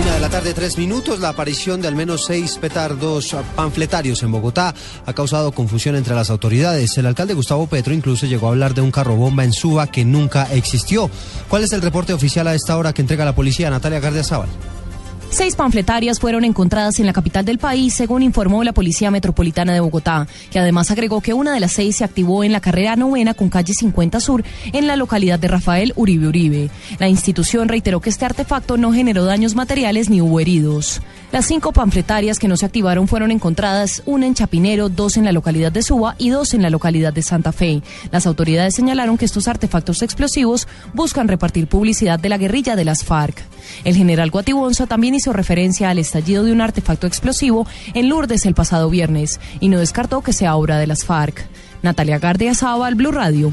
Una de la tarde, tres minutos. La aparición de al menos seis petardos panfletarios en Bogotá ha causado confusión entre las autoridades. El alcalde Gustavo Petro incluso llegó a hablar de un carro bomba en Suba que nunca existió. ¿Cuál es el reporte oficial a esta hora que entrega la policía? Natalia Gardiazabal. Seis panfletarias fueron encontradas en la capital del país, según informó la Policía Metropolitana de Bogotá, que además agregó que una de las seis se activó en la carrera novena con calle 50 Sur, en la localidad de Rafael Uribe Uribe. La institución reiteró que este artefacto no generó daños materiales ni hubo heridos. Las cinco panfletarias que no se activaron fueron encontradas, una en Chapinero, dos en la localidad de Suba y dos en la localidad de Santa Fe. Las autoridades señalaron que estos artefactos explosivos buscan repartir publicidad de la guerrilla de las FARC. El general Guatibonza también hizo referencia al estallido de un artefacto explosivo en Lourdes el pasado viernes y no descartó que sea obra de las FARC. Natalia Gardia Saba, Blue Radio.